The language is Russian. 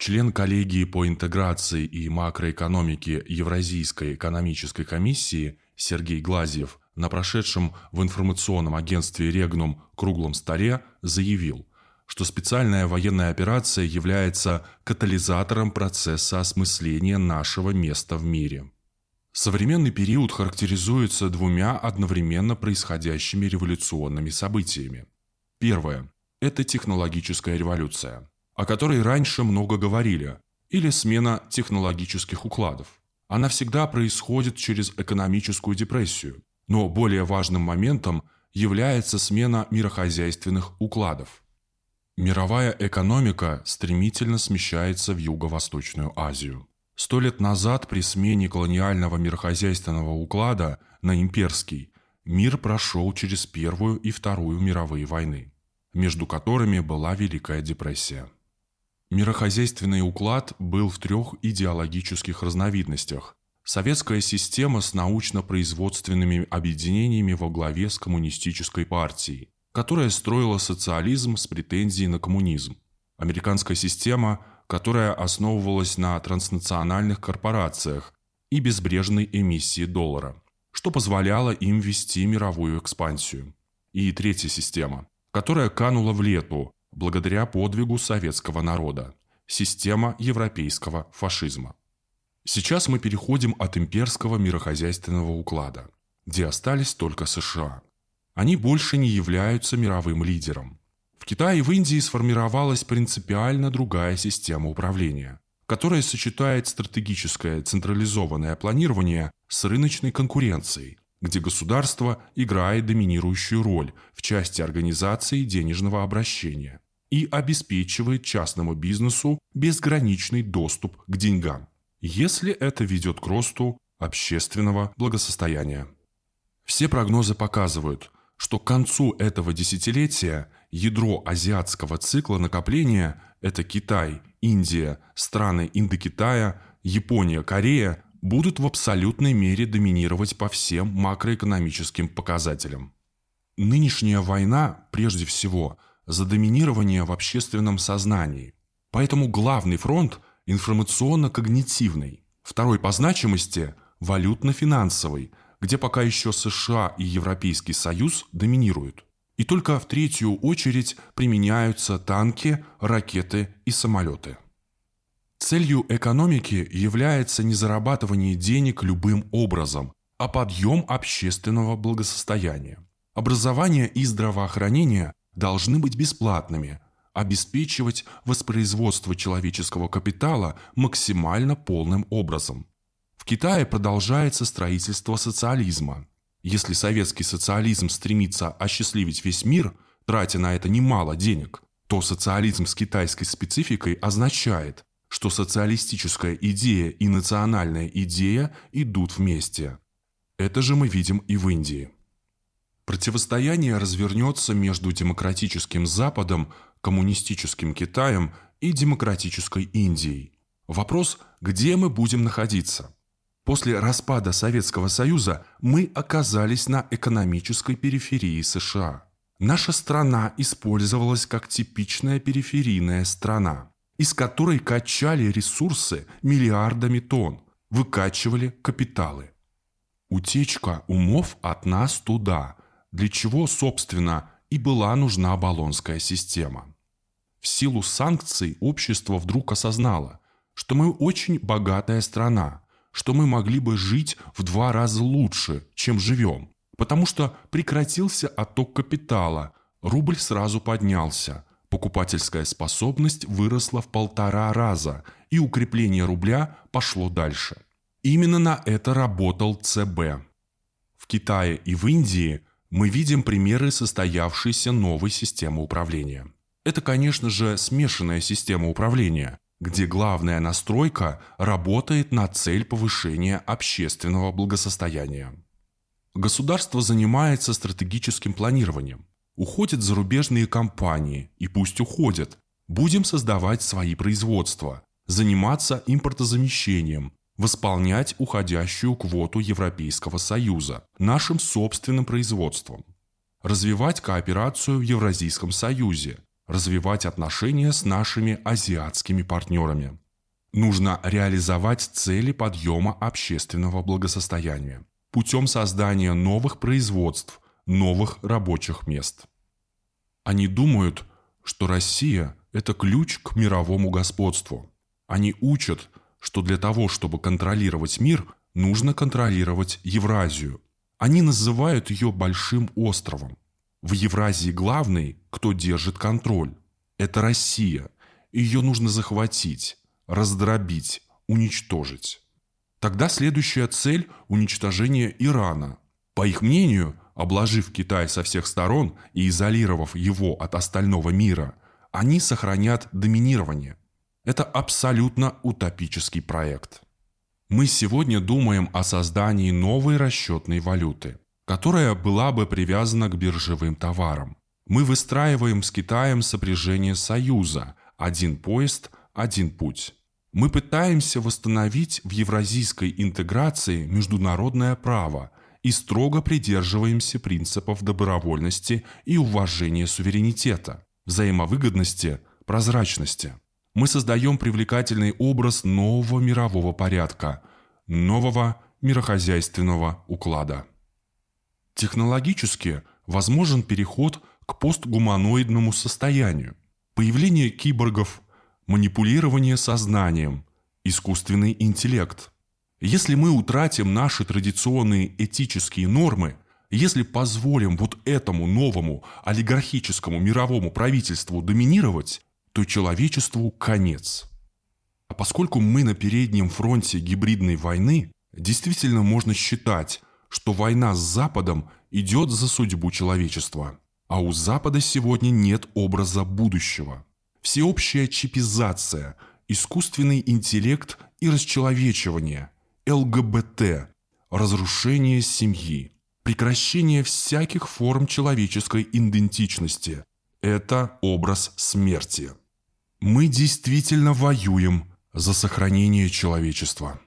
член коллегии по интеграции и макроэкономике Евразийской экономической комиссии Сергей Глазьев на прошедшем в информационном агентстве «Регнум» круглом столе заявил, что специальная военная операция является катализатором процесса осмысления нашего места в мире. Современный период характеризуется двумя одновременно происходящими революционными событиями. Первое – это технологическая революция, о которой раньше много говорили, или смена технологических укладов. Она всегда происходит через экономическую депрессию, но более важным моментом является смена мирохозяйственных укладов. Мировая экономика стремительно смещается в Юго-Восточную Азию. Сто лет назад при смене колониального мирохозяйственного уклада на имперский мир прошел через Первую и Вторую мировые войны, между которыми была Великая депрессия. Мирохозяйственный уклад был в трех идеологических разновидностях Советская система с научно-производственными объединениями во главе с коммунистической партией, которая строила социализм с претензией на коммунизм. Американская система, которая основывалась на транснациональных корпорациях и безбрежной эмиссии доллара, что позволяло им вести мировую экспансию. И третья система, которая канула в лету благодаря подвигу советского народа – система европейского фашизма. Сейчас мы переходим от имперского мирохозяйственного уклада, где остались только США. Они больше не являются мировым лидером. В Китае и в Индии сформировалась принципиально другая система управления, которая сочетает стратегическое централизованное планирование с рыночной конкуренцией, где государство играет доминирующую роль в части организации денежного обращения и обеспечивает частному бизнесу безграничный доступ к деньгам если это ведет к росту общественного благосостояния. Все прогнозы показывают, что к концу этого десятилетия ядро азиатского цикла накопления – это Китай, Индия, страны Индокитая, Япония, Корея – будут в абсолютной мере доминировать по всем макроэкономическим показателям. Нынешняя война, прежде всего, за доминирование в общественном сознании. Поэтому главный фронт – информационно-когнитивный, второй по значимости – валютно-финансовый, где пока еще США и Европейский Союз доминируют. И только в третью очередь применяются танки, ракеты и самолеты. Целью экономики является не зарабатывание денег любым образом, а подъем общественного благосостояния. Образование и здравоохранение должны быть бесплатными – обеспечивать воспроизводство человеческого капитала максимально полным образом. В Китае продолжается строительство социализма. Если советский социализм стремится осчастливить весь мир, тратя на это немало денег, то социализм с китайской спецификой означает, что социалистическая идея и национальная идея идут вместе. Это же мы видим и в Индии. Противостояние развернется между демократическим Западом коммунистическим Китаем и демократической Индией. Вопрос, где мы будем находиться? После распада Советского Союза мы оказались на экономической периферии США. Наша страна использовалась как типичная периферийная страна, из которой качали ресурсы миллиардами тонн, выкачивали капиталы. Утечка умов от нас туда, для чего, собственно, и была нужна баллонская система. В силу санкций общество вдруг осознало, что мы очень богатая страна, что мы могли бы жить в два раза лучше, чем живем, потому что прекратился отток капитала, рубль сразу поднялся, покупательская способность выросла в полтора раза, и укрепление рубля пошло дальше. Именно на это работал ЦБ. В Китае и в Индии мы видим примеры состоявшейся новой системы управления – это, конечно же, смешанная система управления, где главная настройка работает на цель повышения общественного благосостояния. Государство занимается стратегическим планированием. Уходят зарубежные компании, и пусть уходят. Будем создавать свои производства, заниматься импортозамещением, восполнять уходящую квоту Европейского Союза нашим собственным производством, развивать кооперацию в Евразийском Союзе, развивать отношения с нашими азиатскими партнерами. Нужно реализовать цели подъема общественного благосостояния путем создания новых производств, новых рабочих мест. Они думают, что Россия – это ключ к мировому господству. Они учат, что для того, чтобы контролировать мир, нужно контролировать Евразию. Они называют ее большим островом. В Евразии главный, кто держит контроль. Это Россия. Ее нужно захватить, раздробить, уничтожить. Тогда следующая цель – уничтожение Ирана. По их мнению, обложив Китай со всех сторон и изолировав его от остального мира, они сохранят доминирование. Это абсолютно утопический проект. Мы сегодня думаем о создании новой расчетной валюты, которая была бы привязана к биржевым товарам. Мы выстраиваем с Китаем сопряжение союза «один поезд, один путь». Мы пытаемся восстановить в евразийской интеграции международное право и строго придерживаемся принципов добровольности и уважения суверенитета, взаимовыгодности, прозрачности. Мы создаем привлекательный образ нового мирового порядка, нового мирохозяйственного уклада. Технологически возможен переход к постгуманоидному состоянию. Появление киборгов, манипулирование сознанием, искусственный интеллект. Если мы утратим наши традиционные этические нормы, если позволим вот этому новому олигархическому мировому правительству доминировать, то человечеству конец. А поскольку мы на переднем фронте гибридной войны, действительно можно считать, что война с Западом идет за судьбу человечества. А у Запада сегодня нет образа будущего. Всеобщая чипизация, искусственный интеллект и расчеловечивание, ЛГБТ, разрушение семьи, прекращение всяких форм человеческой идентичности – это образ смерти. Мы действительно воюем за сохранение человечества.